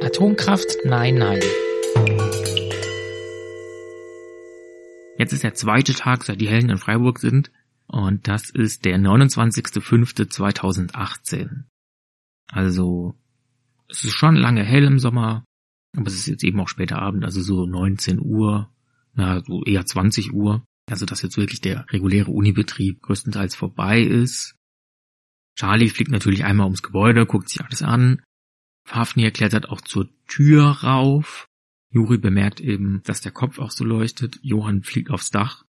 Atomkraft? Nein, nein. Jetzt ist der zweite Tag, seit die Helden in Freiburg sind. Und das ist der 29.05.2018. Also, es ist schon lange hell im Sommer, aber es ist jetzt eben auch später Abend, also so 19 Uhr, na, so eher 20 Uhr. Also, dass jetzt wirklich der reguläre Unibetrieb größtenteils vorbei ist. Charlie fliegt natürlich einmal ums Gebäude, guckt sich alles an. Fafnir klettert auch zur Tür rauf. Juri bemerkt eben, dass der Kopf auch so leuchtet. Johann fliegt aufs Dach.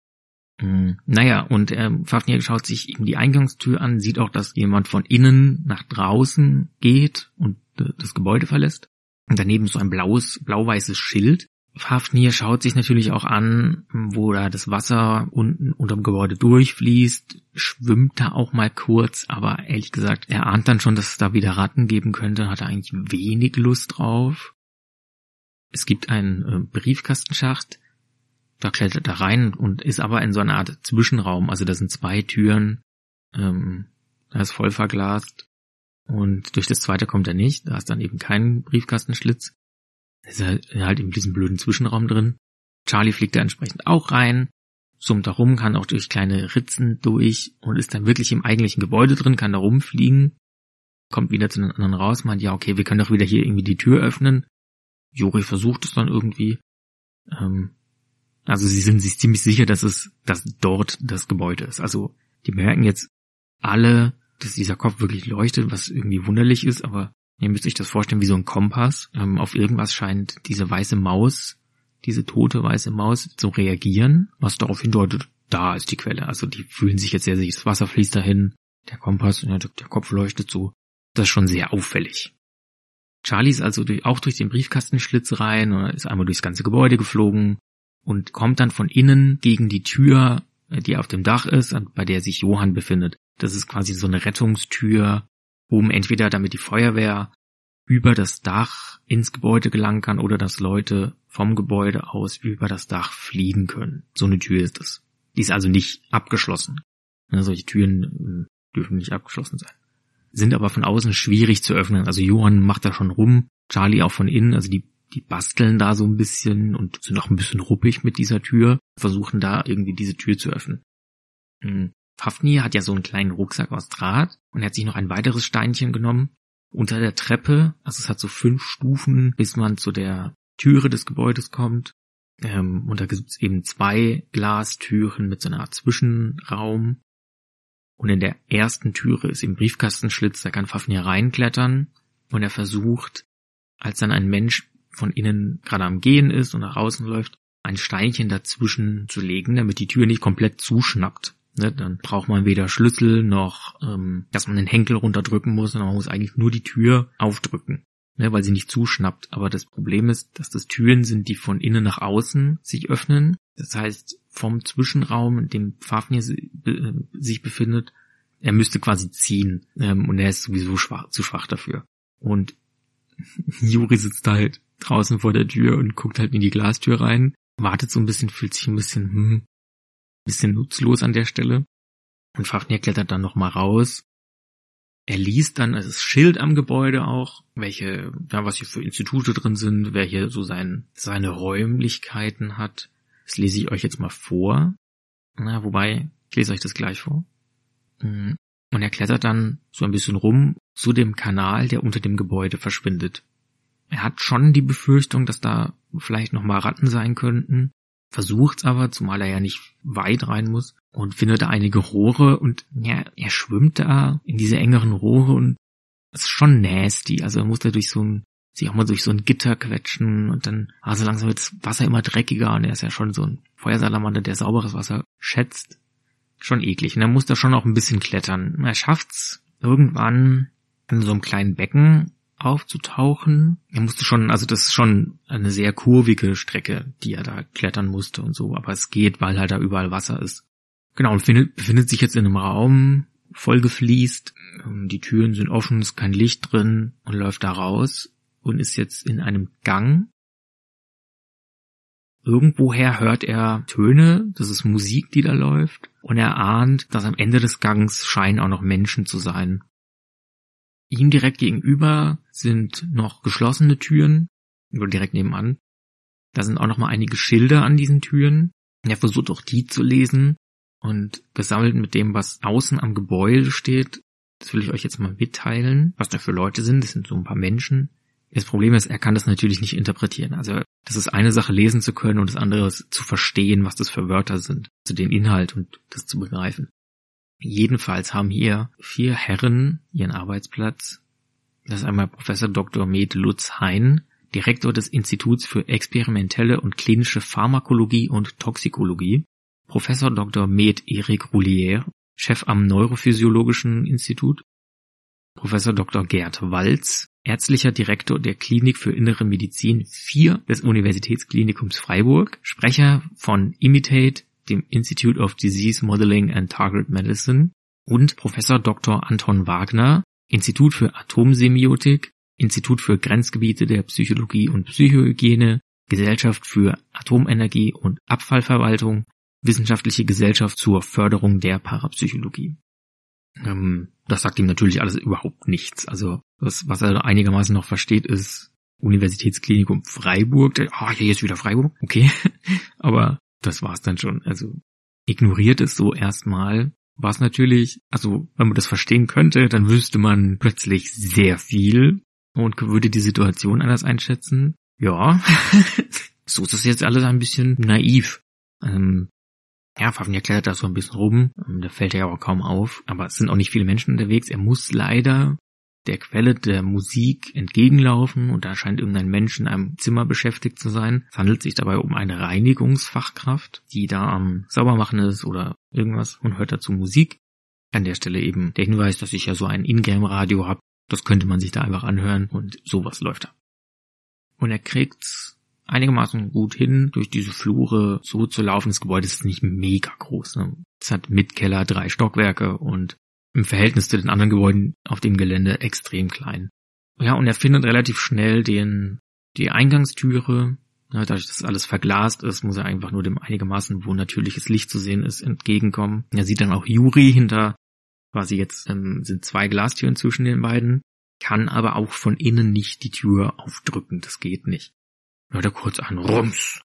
Hm, naja, und ähm, Fafnir schaut sich eben die Eingangstür an, sieht auch, dass jemand von innen nach draußen geht und äh, das Gebäude verlässt. Und daneben so ein blaues, blau-weißes Schild. Fafnir schaut sich natürlich auch an, wo da das Wasser unten unterm Gebäude durchfließt, schwimmt da auch mal kurz, aber ehrlich gesagt, er ahnt dann schon, dass es da wieder Ratten geben könnte, hat er eigentlich wenig Lust drauf. Es gibt einen äh, Briefkastenschacht, da klettert er rein und ist aber in so einer Art Zwischenraum. Also da sind zwei Türen, ähm, da ist voll verglast und durch das zweite kommt er nicht. Da ist dann eben kein Briefkastenschlitz. Ist halt, in diesem blöden Zwischenraum drin. Charlie fliegt da entsprechend auch rein, summt da rum, kann auch durch kleine Ritzen durch und ist dann wirklich im eigentlichen Gebäude drin, kann da rumfliegen, kommt wieder zu den anderen raus, meint, ja, okay, wir können doch wieder hier irgendwie die Tür öffnen. Juri versucht es dann irgendwie. Ähm, also sie sind sich ziemlich sicher, dass es, dass dort das Gebäude ist. Also die merken jetzt alle, dass dieser Kopf wirklich leuchtet, was irgendwie wunderlich ist, aber ihr müsst euch das vorstellen wie so ein Kompass. Ähm, auf irgendwas scheint diese weiße Maus, diese tote weiße Maus zu reagieren, was darauf hindeutet, da ist die Quelle. Also die fühlen sich jetzt sehr sicher, das Wasser fließt dahin, der Kompass, ja, der Kopf leuchtet so. Das ist schon sehr auffällig. Charlie ist also durch, auch durch den Briefkastenschlitz rein und ist einmal durchs ganze Gebäude geflogen und kommt dann von innen gegen die Tür, äh, die auf dem Dach ist, bei der sich Johann befindet. Das ist quasi so eine Rettungstür, um entweder damit die Feuerwehr über das Dach ins Gebäude gelangen kann oder dass Leute vom Gebäude aus über das Dach fliegen können. So eine Tür ist es. Die ist also nicht abgeschlossen. Ja, solche Türen äh, dürfen nicht abgeschlossen sein sind aber von außen schwierig zu öffnen. Also Johann macht da schon rum, Charlie auch von innen, also die, die basteln da so ein bisschen und sind auch ein bisschen ruppig mit dieser Tür, versuchen da irgendwie diese Tür zu öffnen. Fafnir hat ja so einen kleinen Rucksack aus Draht und er hat sich noch ein weiteres Steinchen genommen. Unter der Treppe, also es hat so fünf Stufen, bis man zu der Türe des Gebäudes kommt. Ähm, und da gibt es eben zwei Glastüren mit so einer Art Zwischenraum. Und in der ersten Türe ist im Briefkastenschlitz, da kann Fafnir reinklettern und er versucht, als dann ein Mensch von innen gerade am Gehen ist und nach außen läuft, ein Steinchen dazwischen zu legen, damit die Tür nicht komplett zuschnappt. Ne, dann braucht man weder Schlüssel noch, ähm, dass man den Henkel runterdrücken muss, sondern man muss eigentlich nur die Tür aufdrücken, ne, weil sie nicht zuschnappt. Aber das Problem ist, dass das Türen sind, die von innen nach außen sich öffnen. Das heißt, vom Zwischenraum, in dem Fafnir sich befindet, er müsste quasi ziehen ähm, und er ist sowieso schwach, zu schwach dafür. Und Juri sitzt halt draußen vor der Tür und guckt halt in die Glastür rein, wartet so ein bisschen, fühlt sich ein bisschen, hm, bisschen nutzlos an der Stelle. Und Fafnir klettert dann nochmal raus. Er liest dann also das Schild am Gebäude auch, welche, ja, was hier für Institute drin sind, wer hier so sein, seine Räumlichkeiten hat. Das lese ich euch jetzt mal vor. Na, wobei, ich lese euch das gleich vor. Mm. Und er klettert dann so ein bisschen rum zu dem Kanal, der unter dem Gebäude verschwindet. Er hat schon die Befürchtung, dass da vielleicht noch mal Ratten sein könnten, versucht's aber, zumal er ja nicht weit rein muss, und findet da einige Rohre und ja, er schwimmt da in diese engeren Rohre und es ist schon nasty. Also er muss da durch so ein sich auch mal durch so ein Gitter quetschen und dann, also langsam wird das Wasser immer dreckiger und er ist ja schon so ein Feuersalamander, der sauberes Wasser schätzt. Schon eklig. Und er muss da schon auch ein bisschen klettern. Er schafft's irgendwann in so einem kleinen Becken aufzutauchen. Er musste schon, also das ist schon eine sehr kurvige Strecke, die er da klettern musste und so, aber es geht, weil halt da überall Wasser ist. Genau, und findet, befindet sich jetzt in einem Raum, voll gefliest, ähm, die Türen sind offen, ist kein Licht drin und läuft da raus und ist jetzt in einem Gang. Irgendwoher hört er Töne, das ist Musik, die da läuft, und er ahnt, dass am Ende des Gangs scheinen auch noch Menschen zu sein. Ihm direkt gegenüber sind noch geschlossene Türen, oder direkt nebenan. Da sind auch noch mal einige Schilder an diesen Türen. Er versucht auch die zu lesen und gesammelt mit dem, was außen am Gebäude steht. Das will ich euch jetzt mal mitteilen, was da für Leute sind. Das sind so ein paar Menschen. Das Problem ist, er kann das natürlich nicht interpretieren. Also das ist eine Sache, lesen zu können und das andere ist zu verstehen, was das für Wörter sind. Also den Inhalt und das zu begreifen. Jedenfalls haben hier vier Herren ihren Arbeitsplatz. Das ist einmal Professor Dr. Med Lutz Hein, Direktor des Instituts für experimentelle und klinische Pharmakologie und Toxikologie, Professor Dr. Med Erik Roulier, Chef am Neurophysiologischen Institut, Professor Dr. Gerd Walz, ärztlicher Direktor der Klinik für Innere Medizin 4 des Universitätsklinikums Freiburg, Sprecher von Imitate, dem Institute of Disease Modeling and Target Medicine und Professor Dr. Anton Wagner, Institut für Atomsemiotik, Institut für Grenzgebiete der Psychologie und Psychohygiene, Gesellschaft für Atomenergie und Abfallverwaltung, Wissenschaftliche Gesellschaft zur Förderung der Parapsychologie. Ähm, das sagt ihm natürlich alles überhaupt nichts. Also das, was er einigermaßen noch versteht, ist Universitätsklinikum Freiburg. Ah, oh, hier ist wieder Freiburg. Okay. Aber das war's dann schon. Also ignoriert es so erstmal. Was natürlich, also wenn man das verstehen könnte, dann wüsste man plötzlich sehr viel und würde die Situation anders einschätzen. Ja, so ist das jetzt alles ein bisschen naiv. Ähm, ja, Fafnir klettert da so ein bisschen rum. Ähm, da fällt er ja auch kaum auf. Aber es sind auch nicht viele Menschen unterwegs. Er muss leider der Quelle der Musik entgegenlaufen und da scheint irgendein Mensch in einem Zimmer beschäftigt zu sein. Es handelt sich dabei um eine Reinigungsfachkraft, die da am Saubermachen ist oder irgendwas und hört dazu Musik. An der Stelle eben der Hinweis, dass ich ja so ein Ingame-Radio habe. Das könnte man sich da einfach anhören und sowas läuft da. Und er kriegt einigermaßen gut hin, durch diese Flure so zu laufen. Das Gebäude ist nicht mega groß. Ne? Es hat mit Keller drei Stockwerke und im Verhältnis zu den anderen Gebäuden auf dem Gelände extrem klein. Ja, und er findet relativ schnell den, die Eingangstüre. Ja, dadurch, dass alles verglast ist, muss er einfach nur dem einigermaßen, wo natürliches Licht zu sehen ist, entgegenkommen. Er sieht dann auch Juri hinter, quasi jetzt ähm, sind zwei Glastüren zwischen den beiden, kann aber auch von innen nicht die Tür aufdrücken. Das geht nicht hört er kurz an, Rums.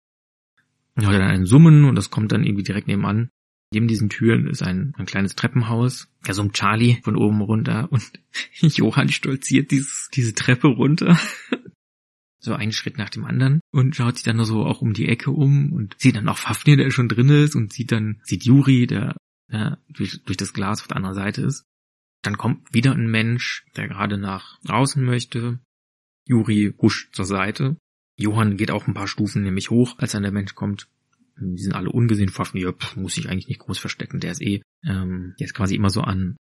Hört er dann ein Summen und das kommt dann irgendwie direkt nebenan. Neben diesen Türen ist ein, ein kleines Treppenhaus. Da summt Charlie von oben runter und Johann stolziert dieses, diese Treppe runter. so einen Schritt nach dem anderen und schaut sich dann nur so auch um die Ecke um und sieht dann auch Fafnir, der schon drin ist und sieht dann, sieht Juri, der ja, durch, durch das Glas auf der anderen Seite ist. Dann kommt wieder ein Mensch, der gerade nach draußen möchte. Juri huscht zur Seite Johann geht auch ein paar Stufen nämlich hoch, als dann der Mensch kommt. Die sind alle ungesehen, Pfaffen, ja, muss ich eigentlich nicht groß verstecken, der ist eh, ähm, der ist quasi immer so an,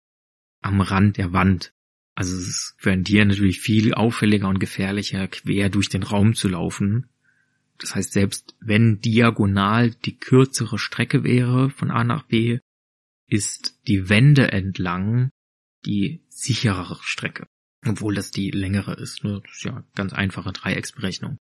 am Rand der Wand. Also es ein Tier natürlich viel auffälliger und gefährlicher, quer durch den Raum zu laufen. Das heißt, selbst wenn diagonal die kürzere Strecke wäre von A nach B, ist die Wände entlang die sicherere Strecke. Obwohl das die längere ist. Ne? Das ist ja ganz einfache Dreiecksberechnung.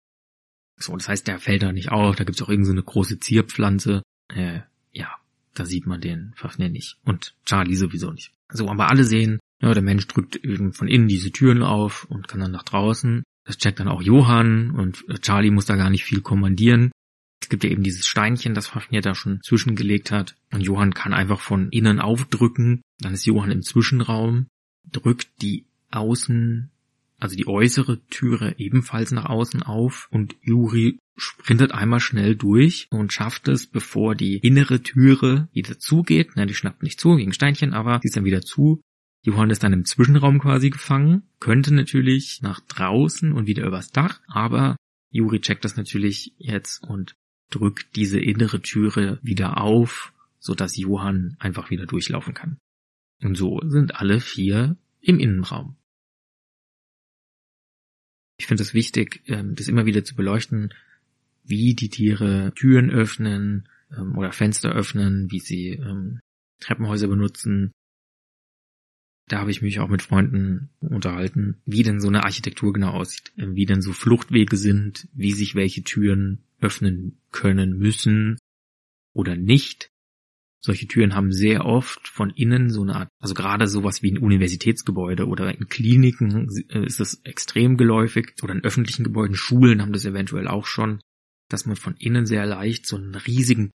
So, das heißt, der fällt da nicht auf, da gibt's auch irgendeine so große Zierpflanze. Äh, ja, da sieht man den Fafnir nicht. Und Charlie sowieso nicht. So, aber alle sehen, ja, der Mensch drückt eben von innen diese Türen auf und kann dann nach draußen. Das checkt dann auch Johann und Charlie muss da gar nicht viel kommandieren. Es gibt ja eben dieses Steinchen, das Fafnir da schon zwischengelegt hat. Und Johann kann einfach von innen aufdrücken. Dann ist Johann im Zwischenraum, drückt die Außen also die äußere Türe ebenfalls nach außen auf und Juri sprintet einmal schnell durch und schafft es, bevor die innere Türe wieder zugeht. Na, die schnappt nicht zu gegen Steinchen, aber sie ist dann wieder zu. Johann ist dann im Zwischenraum quasi gefangen, könnte natürlich nach draußen und wieder übers Dach, aber Juri checkt das natürlich jetzt und drückt diese innere Türe wieder auf, sodass Johann einfach wieder durchlaufen kann. Und so sind alle vier im Innenraum. Ich finde es wichtig, ähm, das immer wieder zu beleuchten, wie die Tiere Türen öffnen ähm, oder Fenster öffnen, wie sie ähm, Treppenhäuser benutzen. Da habe ich mich auch mit Freunden unterhalten, wie denn so eine Architektur genau aussieht, wie denn so Fluchtwege sind, wie sich welche Türen öffnen können müssen oder nicht. Solche Türen haben sehr oft von innen so eine Art, also gerade sowas wie ein Universitätsgebäude oder in Kliniken äh, ist das extrem geläufig oder in öffentlichen Gebäuden, Schulen haben das eventuell auch schon, dass man von innen sehr leicht so einen riesigen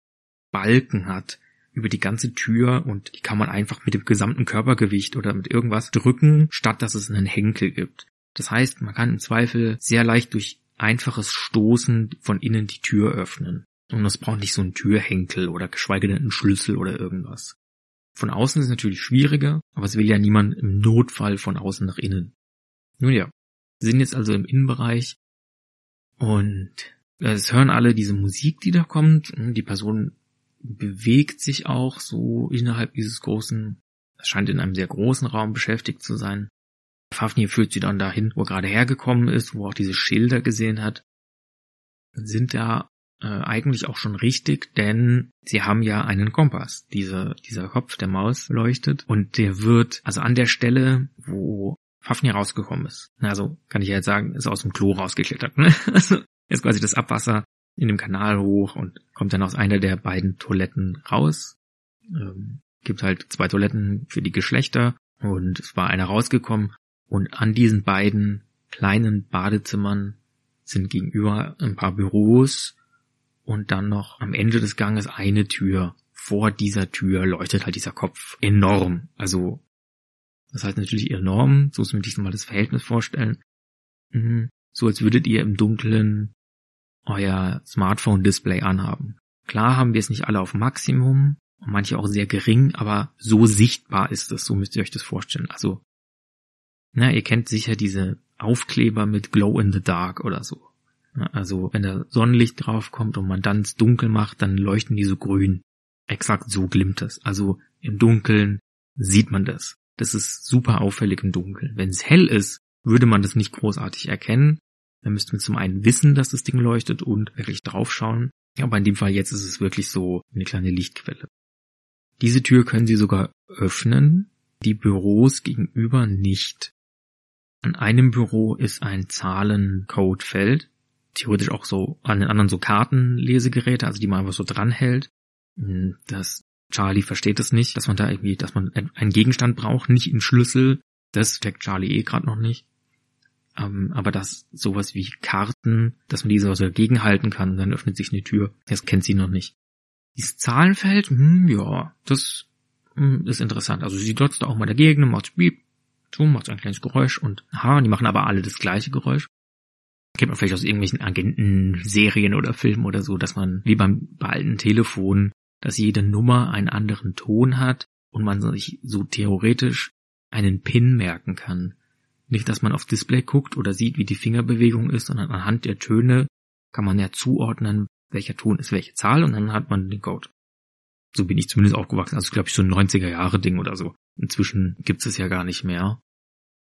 Balken hat über die ganze Tür und die kann man einfach mit dem gesamten Körpergewicht oder mit irgendwas drücken, statt dass es einen Henkel gibt. Das heißt, man kann im Zweifel sehr leicht durch einfaches Stoßen von innen die Tür öffnen. Und es braucht nicht so einen Türhenkel oder geschweige denn einen Schlüssel oder irgendwas. Von außen ist es natürlich schwieriger, aber es will ja niemand im Notfall von außen nach innen. Nun ja, sind jetzt also im Innenbereich und es hören alle diese Musik, die da kommt. Die Person bewegt sich auch so innerhalb dieses großen, scheint in einem sehr großen Raum beschäftigt zu sein. Fafnir führt sie dann dahin, wo er gerade hergekommen ist, wo er auch diese Schilder gesehen hat. Sind da äh, eigentlich auch schon richtig, denn sie haben ja einen Kompass. Diese, dieser Kopf der Maus leuchtet und der wird, also an der Stelle, wo Fafnir rausgekommen ist. Also kann ich ja jetzt sagen, ist aus dem Klo rausgeklettert. Ne? Also ist quasi das Abwasser in dem Kanal hoch und kommt dann aus einer der beiden Toiletten raus. Ähm, gibt halt zwei Toiletten für die Geschlechter und es war einer rausgekommen und an diesen beiden kleinen Badezimmern sind gegenüber ein paar Büros und dann noch am Ende des Ganges eine Tür. Vor dieser Tür leuchtet halt dieser Kopf enorm. Also, das heißt natürlich enorm, so muss man sich mal das Verhältnis vorstellen. Mhm. So als würdet ihr im Dunkeln euer Smartphone-Display anhaben. Klar haben wir es nicht alle auf Maximum, manche auch sehr gering, aber so sichtbar ist es, so müsst ihr euch das vorstellen. Also, na, ihr kennt sicher diese Aufkleber mit Glow in the Dark oder so. Also, wenn da Sonnenlicht draufkommt und man dann es dunkel macht, dann leuchten die so grün. Exakt so glimmt es. Also, im Dunkeln sieht man das. Das ist super auffällig im Dunkeln. Wenn es hell ist, würde man das nicht großartig erkennen, dann müssten wir zum einen wissen, dass das Ding leuchtet und wirklich draufschauen. Aber in dem Fall jetzt ist es wirklich so eine kleine Lichtquelle. Diese Tür können Sie sogar öffnen, die Büros gegenüber nicht. An einem Büro ist ein Zahlencodefeld, theoretisch auch so an den anderen so Kartenlesegeräte, also die man einfach so dranhält. Das Charlie versteht es nicht, dass man da irgendwie, dass man einen Gegenstand braucht, nicht einen Schlüssel. Das checkt Charlie eh gerade noch nicht. Ähm, aber das sowas wie Karten, dass man diese so dagegen halten kann, dann öffnet sich eine Tür. Das kennt sie noch nicht. Dieses Zahlenfeld, hm, ja, das hm, ist interessant. Also sie dotzt da auch mal dagegen, macht Beep, so, macht ein kleines Geräusch und aha, die machen aber alle das gleiche Geräusch. Kennt man vielleicht aus irgendwelchen Agenten-Serien oder Filmen oder so, dass man, wie beim bei alten Telefon, dass jede Nummer einen anderen Ton hat und man sich so theoretisch einen Pin merken kann. Nicht, dass man aufs Display guckt oder sieht, wie die Fingerbewegung ist, sondern anhand der Töne kann man ja zuordnen, welcher Ton ist welche Zahl und dann hat man den Code. So bin ich zumindest aufgewachsen. Also glaube ich so ein 90er Jahre Ding oder so. Inzwischen gibt es ja gar nicht mehr.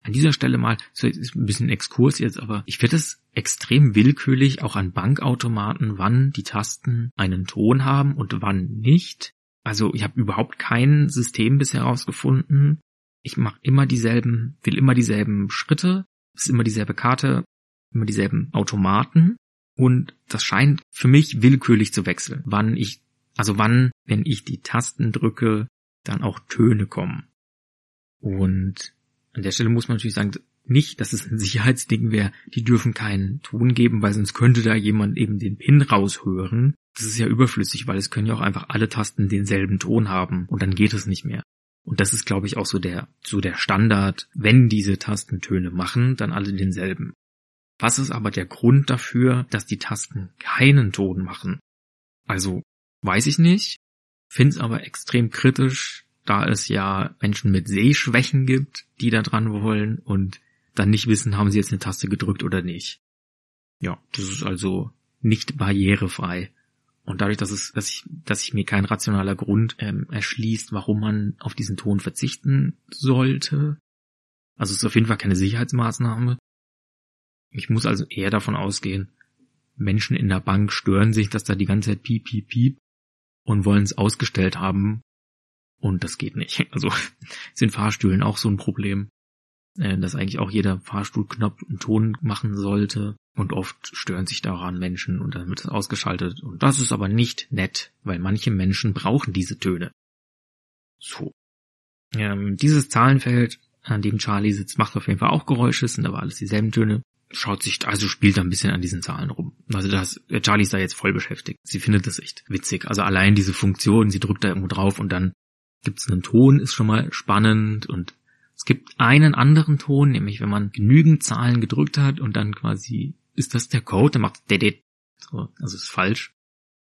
An dieser Stelle mal, so ist ein bisschen Exkurs jetzt, aber ich finde es extrem willkürlich auch an Bankautomaten, wann die Tasten einen Ton haben und wann nicht. Also ich habe überhaupt kein System bisher herausgefunden, ich mache immer dieselben, will immer dieselben Schritte, es ist immer dieselbe Karte, immer dieselben Automaten und das scheint für mich willkürlich zu wechseln, wann ich, also wann, wenn ich die Tasten drücke, dann auch Töne kommen. Und an der Stelle muss man natürlich sagen, nicht, dass es ein Sicherheitsding wäre, die dürfen keinen Ton geben, weil sonst könnte da jemand eben den Pin raushören. Das ist ja überflüssig, weil es können ja auch einfach alle Tasten denselben Ton haben und dann geht es nicht mehr. Und das ist, glaube ich, auch so der, so der Standard. Wenn diese Tastentöne machen, dann alle denselben. Was ist aber der Grund dafür, dass die Tasten keinen Ton machen? Also, weiß ich nicht, find's aber extrem kritisch, da es ja Menschen mit Sehschwächen gibt, die da dran wollen und dann nicht wissen, haben sie jetzt eine Taste gedrückt oder nicht. Ja, das ist also nicht barrierefrei. Und dadurch, dass es, dass ich, dass sich mir kein rationaler Grund ähm, erschließt, warum man auf diesen Ton verzichten sollte. Also es ist auf jeden Fall keine Sicherheitsmaßnahme. Ich muss also eher davon ausgehen, Menschen in der Bank stören sich, dass da die ganze Zeit piep, piep, piep und wollen es ausgestellt haben. Und das geht nicht. Also sind Fahrstühlen auch so ein Problem. äh, dass eigentlich auch jeder Fahrstuhlknopf einen Ton machen sollte. Und oft stören sich daran Menschen und dann wird es ausgeschaltet. Und das ist aber nicht nett, weil manche Menschen brauchen diese Töne. So. Ähm, dieses Zahlenfeld, an dem Charlie sitzt, macht auf jeden Fall auch Geräusche, sind aber alles dieselben Töne. Schaut sich, also spielt da ein bisschen an diesen Zahlen rum. Also das, äh, Charlie ist da jetzt voll beschäftigt. Sie findet das echt witzig. Also allein diese Funktion, sie drückt da irgendwo drauf und dann gibt's einen Ton, ist schon mal spannend und es gibt einen anderen Ton, nämlich wenn man genügend Zahlen gedrückt hat und dann quasi ist das der Code, der macht dedet. So, also ist falsch.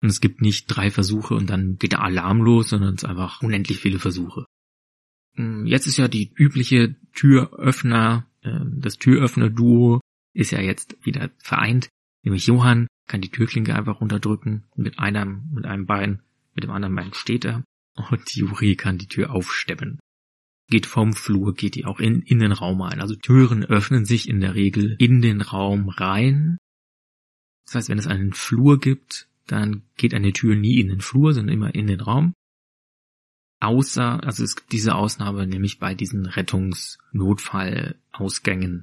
Und es gibt nicht drei Versuche und dann geht der Alarm los, sondern es ist einfach unendlich viele Versuche. Hm, jetzt ist ja die übliche Türöffner, ähm, das Türöffner-Duo ist ja jetzt wieder vereint. Nämlich Johann kann die Türklinke einfach runterdrücken mit einem, mit einem Bein, mit dem anderen Bein steht er. Und Juri kann die Tür aufsteppen geht vom Flur, geht die auch in, in den Raum rein. Also Türen öffnen sich in der Regel in den Raum rein. Das heißt, wenn es einen Flur gibt, dann geht eine Tür nie in den Flur, sondern immer in den Raum. Außer, also es gibt diese Ausnahme nämlich bei diesen Rettungsnotfallausgängen.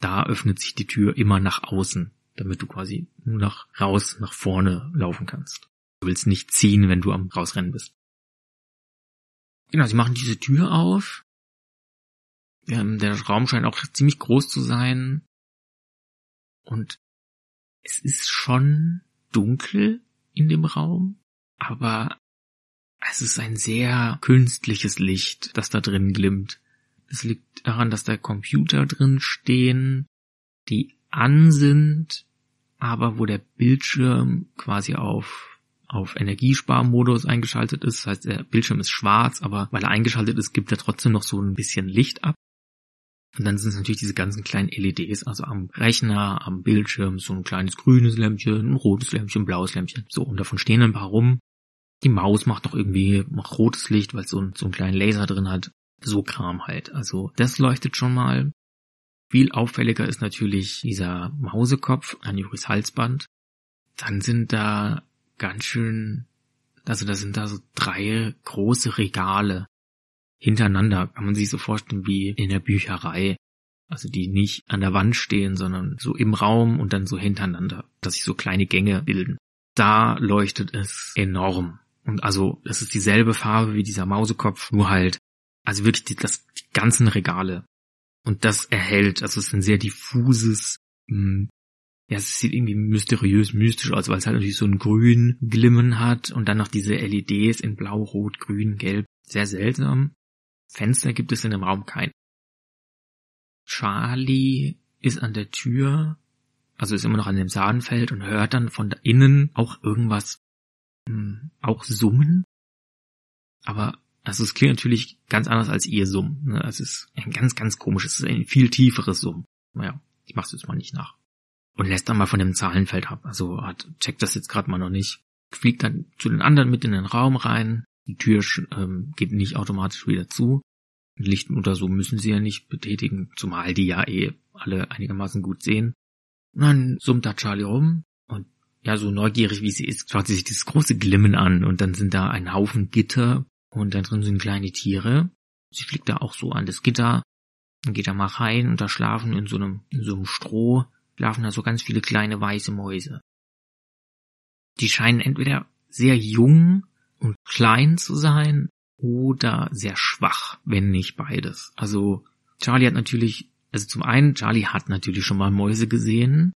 Da öffnet sich die Tür immer nach außen, damit du quasi nur nach raus, nach vorne laufen kannst. Du willst nicht ziehen, wenn du am rausrennen bist. Genau, sie machen diese Tür auf. Ähm, der Raum scheint auch ziemlich groß zu sein. Und es ist schon dunkel in dem Raum, aber es ist ein sehr künstliches Licht, das da drin glimmt. Es liegt daran, dass da Computer drin stehen, die an sind, aber wo der Bildschirm quasi auf auf Energiesparmodus eingeschaltet ist. Das heißt, der Bildschirm ist schwarz, aber weil er eingeschaltet ist, gibt er trotzdem noch so ein bisschen Licht ab. Und dann sind es natürlich diese ganzen kleinen LEDs, also am Rechner, am Bildschirm, so ein kleines grünes Lämpchen, ein rotes Lämpchen, ein blaues Lämpchen. So, und davon stehen ein paar rum. Die Maus macht doch irgendwie macht rotes Licht, weil es so, ein, so einen kleinen Laser drin hat. So Kram halt. Also das leuchtet schon mal. Viel auffälliger ist natürlich dieser Mausekopf an Juris Halsband. Dann sind da ganz schön, also da sind da so drei große Regale hintereinander, kann man sich so vorstellen wie in der Bücherei. Also die nicht an der Wand stehen, sondern so im Raum und dann so hintereinander, dass sich so kleine Gänge bilden. Da leuchtet es enorm. Und also, das ist dieselbe Farbe wie dieser Mausekopf, nur halt, also wirklich die, das, die ganzen Regale. Und das erhält, also es ist ein sehr diffuses, hm, ja, es sieht irgendwie mysteriös, mystisch aus, weil es halt natürlich so ein grün Glimmen hat und dann noch diese LEDs in blau, rot, grün, gelb. Sehr seltsam. Fenster gibt es in dem Raum kein. Charlie ist an der Tür, also ist immer noch an dem Sahnfeld und hört dann von da innen auch irgendwas, hm, auch summen. Aber also es klingt natürlich ganz anders als ihr Summen. Ne? Es ist ein ganz, ganz komisches, ein viel tieferes Summen. Naja, ich mach's jetzt mal nicht nach und lässt dann mal von dem Zahlenfeld ab. Also hat, checkt das jetzt gerade mal noch nicht. Fliegt dann zu den anderen mit in den Raum rein. Die Tür ähm, geht nicht automatisch wieder zu. Licht oder so müssen sie ja nicht betätigen, zumal die ja eh alle einigermaßen gut sehen. Und dann summt da Charlie rum und ja, so neugierig wie sie ist, schaut sie sich dieses große Glimmen an und dann sind da ein Haufen Gitter und da drin sind kleine Tiere. Sie fliegt da auch so an das Gitter, dann geht da mal rein und da schlafen in so einem, in so einem Stroh schlafen da so ganz viele kleine weiße Mäuse. Die scheinen entweder sehr jung und klein zu sein oder sehr schwach, wenn nicht beides. Also Charlie hat natürlich, also zum einen, Charlie hat natürlich schon mal Mäuse gesehen,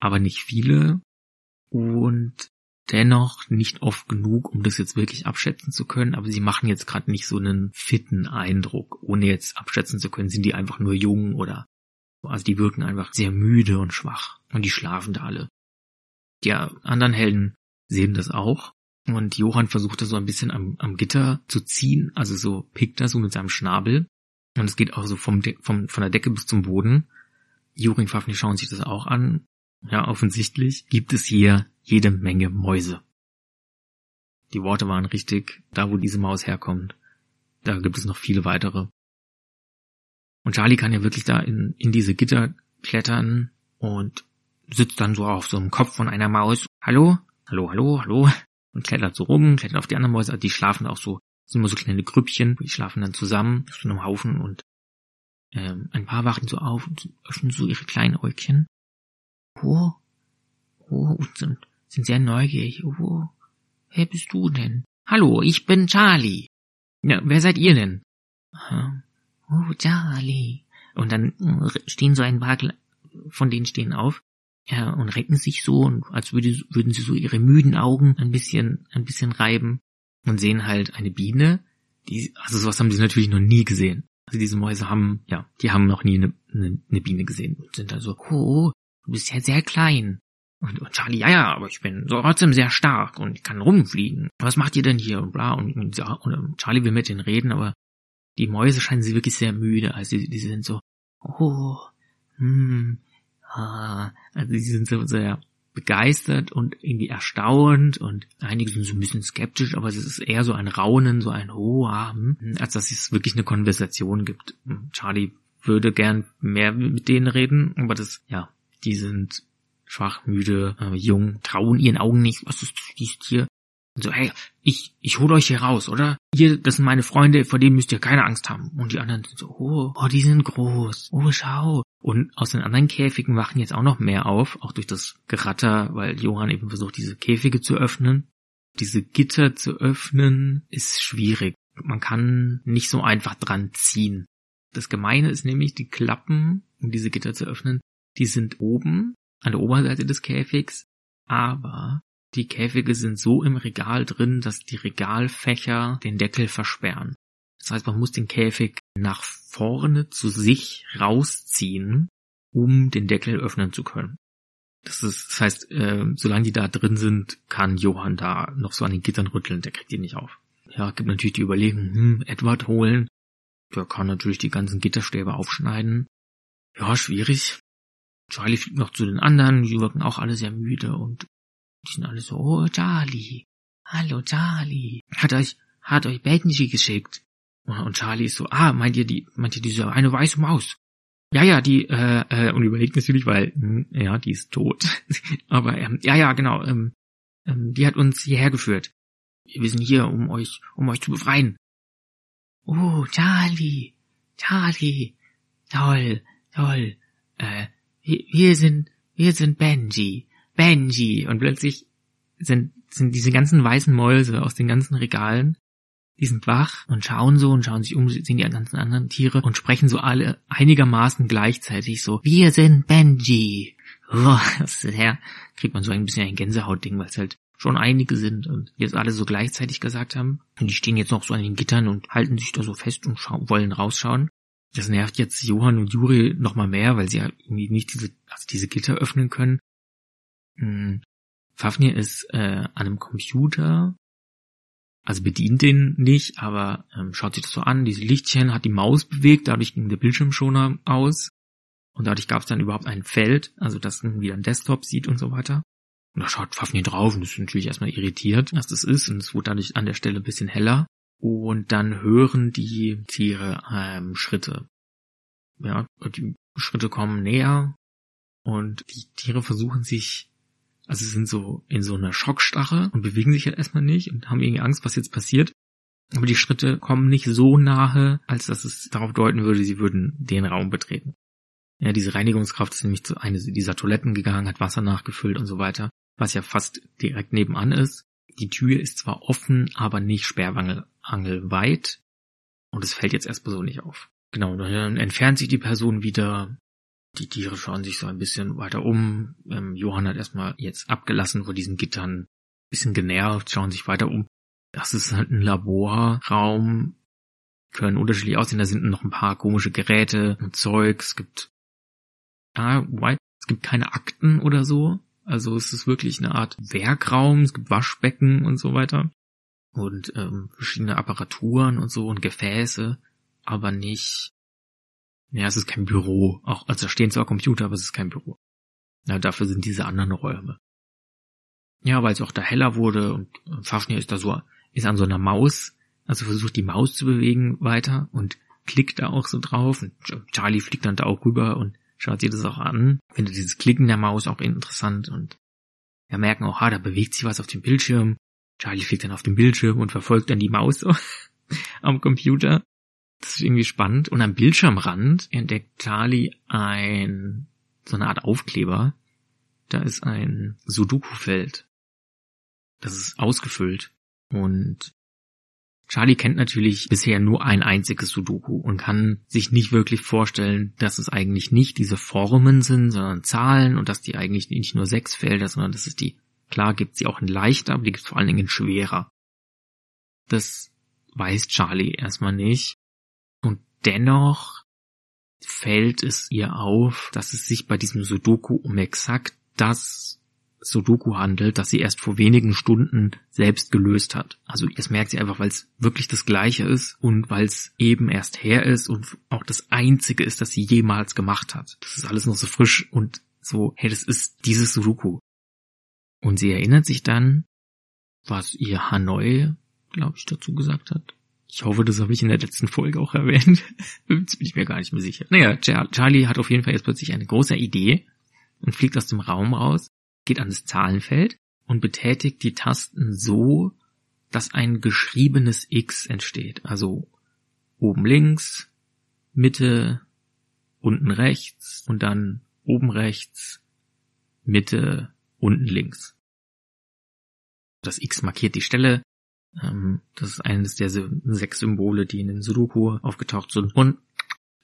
aber nicht viele und dennoch nicht oft genug, um das jetzt wirklich abschätzen zu können, aber sie machen jetzt gerade nicht so einen fitten Eindruck. Ohne jetzt abschätzen zu können, sind die einfach nur jung oder also die wirken einfach sehr müde und schwach. Und die schlafen da alle. Die anderen Helden sehen das auch. Und Johann versucht da so ein bisschen am, am Gitter zu ziehen, also so pickt er so mit seinem Schnabel. Und es geht auch so vom, De vom von der Decke bis zum Boden. Juri und Fafnir schauen sich das auch an. Ja, offensichtlich gibt es hier jede Menge Mäuse. Die Worte waren richtig, da wo diese Maus herkommt. Da gibt es noch viele weitere. Und Charlie kann ja wirklich da in, in diese Gitter klettern und sitzt dann so auf so einem Kopf von einer Maus. Hallo? Hallo, hallo, hallo. Und klettert so rum, klettert auf die anderen Mäuse. Also die schlafen auch so, sind immer so kleine Grüppchen. Die schlafen dann zusammen, so einem Haufen und Ähm, ein paar wachen so auf und öffnen so ihre kleinen Äugchen. Oh, oh, und sind, sind sehr neugierig. Oh, wer bist du denn? Hallo, ich bin Charlie. Ja, wer seid ihr denn? Oh, Charlie. Und dann äh, stehen so ein paar von denen stehen auf ja, und recken sich so, und als würde, würden sie so ihre müden Augen ein bisschen, ein bisschen reiben und sehen halt eine Biene, die, also sowas haben sie natürlich noch nie gesehen. Also diese Mäuse haben, ja, die haben noch nie eine, eine, eine Biene gesehen und sind dann so, oh, du bist ja sehr klein. Und, und Charlie, ja, ja, aber ich bin so trotzdem sehr stark und ich kann rumfliegen. Was macht ihr denn hier? Und bla. Und, und, und Charlie will mit denen reden, aber die Mäuse scheinen sie wirklich sehr müde. Also die, die sind so, oh, hm, ah, also die sind so sehr begeistert und irgendwie erstaunt und einige sind so ein bisschen skeptisch, aber es ist eher so ein Raunen, so ein Hohaben, als dass es wirklich eine Konversation gibt. Charlie würde gern mehr mit denen reden, aber das, ja, die sind schwach, müde, äh, jung, trauen ihren Augen nicht, was ist dies Tier? Und so, hey, ich, ich hol euch hier raus, oder? Hier, das sind meine Freunde, vor denen müsst ihr keine Angst haben. Und die anderen sind so, oh, oh, die sind groß. Oh, schau. Und aus den anderen Käfigen wachen jetzt auch noch mehr auf, auch durch das Geratter, weil Johann eben versucht, diese Käfige zu öffnen. Diese Gitter zu öffnen ist schwierig. Man kann nicht so einfach dran ziehen. Das Gemeine ist nämlich, die Klappen, um diese Gitter zu öffnen, die sind oben an der Oberseite des Käfigs, aber die Käfige sind so im Regal drin, dass die Regalfächer den Deckel versperren. Das heißt, man muss den Käfig nach vorne zu sich rausziehen, um den Deckel öffnen zu können. Das, ist, das heißt, äh, solange die da drin sind, kann Johann da noch so an den Gittern rütteln, der kriegt die nicht auf. Ja, gibt natürlich die Überlegung, hm, Edward holen. Der kann natürlich die ganzen Gitterstäbe aufschneiden. Ja, schwierig. Charlie fliegt noch zu den anderen, die wirken auch alle sehr müde und die sind alle so, oh Charlie, hallo Charlie, hat euch, hat euch Benji geschickt. Und Charlie ist so, ah, meint ihr die, meint ihr diese eine weiße Maus? Ja, ja, die, äh, äh, und überlegt natürlich, weil, mh, hm, ja, die ist tot. Aber, ähm, ja, ja, genau, ähm, ähm, die hat uns hierher geführt. Wir sind hier, um euch, um euch zu befreien. Oh, Charlie, Charlie, toll, toll, äh, wir, wir sind, wir sind Benji, Benji. Und plötzlich sind, sind diese ganzen weißen Mäuse aus den ganzen Regalen die sind wach und schauen so und schauen sich um, sehen die ganzen anderen Tiere und sprechen so alle einigermaßen gleichzeitig so, wir sind Benji. Oh, das ist her, kriegt man so ein bisschen ein Gänsehautding, weil es halt schon einige sind und jetzt alle so gleichzeitig gesagt haben. Und die stehen jetzt noch so an den Gittern und halten sich da so fest und wollen rausschauen. Das nervt jetzt Johann und Juri noch mal mehr, weil sie ja irgendwie nicht diese, also diese Gitter öffnen können. Hm. Fafnir ist äh, an einem Computer also bedient den nicht, aber ähm, schaut sich das so an. Diese Lichtchen hat die Maus bewegt, dadurch ging der Bildschirmschoner aus und dadurch gab es dann überhaupt ein Feld, also das wieder ein Desktop sieht und so weiter. Und da schaut Fafnir drauf und ist natürlich erstmal irritiert, was das ist und es wurde dadurch an der Stelle ein bisschen heller. Und dann hören die Tiere ähm, Schritte. Ja, die Schritte kommen näher und die Tiere versuchen sich also sie sind so in so einer Schockstarre und bewegen sich halt erstmal nicht und haben irgendwie Angst, was jetzt passiert. Aber die Schritte kommen nicht so nahe, als dass es darauf deuten würde, sie würden den Raum betreten. Ja, diese Reinigungskraft ist nämlich zu einer dieser Toiletten gegangen, hat Wasser nachgefüllt und so weiter, was ja fast direkt nebenan ist. Die Tür ist zwar offen, aber nicht sperrangelweit. Und es fällt jetzt erstmal so nicht auf. Genau, dann entfernt sich die Person wieder, die Tiere schauen sich so ein bisschen weiter um. Ähm, Johann hat erstmal jetzt abgelassen vor diesen Gittern, bisschen genervt, schauen sich weiter um. Das ist halt ein Laborraum, können unterschiedlich aussehen. Da sind noch ein paar komische Geräte und Zeug. Es gibt, ah, wobei, es gibt keine Akten oder so. Also es ist wirklich eine Art Werkraum. Es gibt Waschbecken und so weiter und ähm, verschiedene Apparaturen und so und Gefäße, aber nicht ja, es ist kein Büro. Auch, also da stehen zwar Computer, aber es ist kein Büro. Ja, dafür sind diese anderen Räume. Ja, weil es auch da heller wurde und Fafnir ist da so, ist an so einer Maus, also versucht die Maus zu bewegen weiter und klickt da auch so drauf und Charlie fliegt dann da auch rüber und schaut sich das auch an, findet dieses Klicken der Maus auch interessant und wir merken auch, ah, da bewegt sich was auf dem Bildschirm. Charlie fliegt dann auf dem Bildschirm und verfolgt dann die Maus am Computer Das ist irgendwie spannend. Und am Bildschirmrand entdeckt Charlie ein, so eine Art Aufkleber. Da ist ein Sudoku-Feld. Das ist ausgefüllt. Und Charlie kennt natürlich bisher nur ein einziges Sudoku und kann sich nicht wirklich vorstellen, dass es eigentlich nicht diese Formen sind, sondern Zahlen und dass die eigentlich nicht nur sechs Felder, sondern dass es die, klar gibt sie auch in leichter, aber die gibt es vor allen Dingen in schwerer. Das weiß Charlie erstmal nicht. Dennoch fällt es ihr auf, dass es sich bei diesem Sudoku um exakt das Sudoku handelt, das sie erst vor wenigen Stunden selbst gelöst hat. Also das merkt sie einfach, weil es wirklich das gleiche ist und weil es eben erst her ist und auch das einzige ist, das sie jemals gemacht hat. Das ist alles noch so frisch und so, hey, das ist dieses Sudoku. Und sie erinnert sich dann, was ihr Hanoi, glaube ich, dazu gesagt hat. Ich hoffe, das habe ich in der letzten Folge auch erwähnt. Jetzt bin ich mir gar nicht mehr sicher. Naja, Charlie hat auf jeden Fall jetzt plötzlich eine große Idee und fliegt aus dem Raum raus geht an das Zahlenfeld und betätigt die Tasten so, dass ein geschriebenes X entsteht. Also oben links, Mitte, unten rechts und dann oben rechts, Mitte, unten links. Das X markiert die Stelle. Ähm, das ist eines der sechs Symbole, die in den Sudoku aufgetaucht sind. Und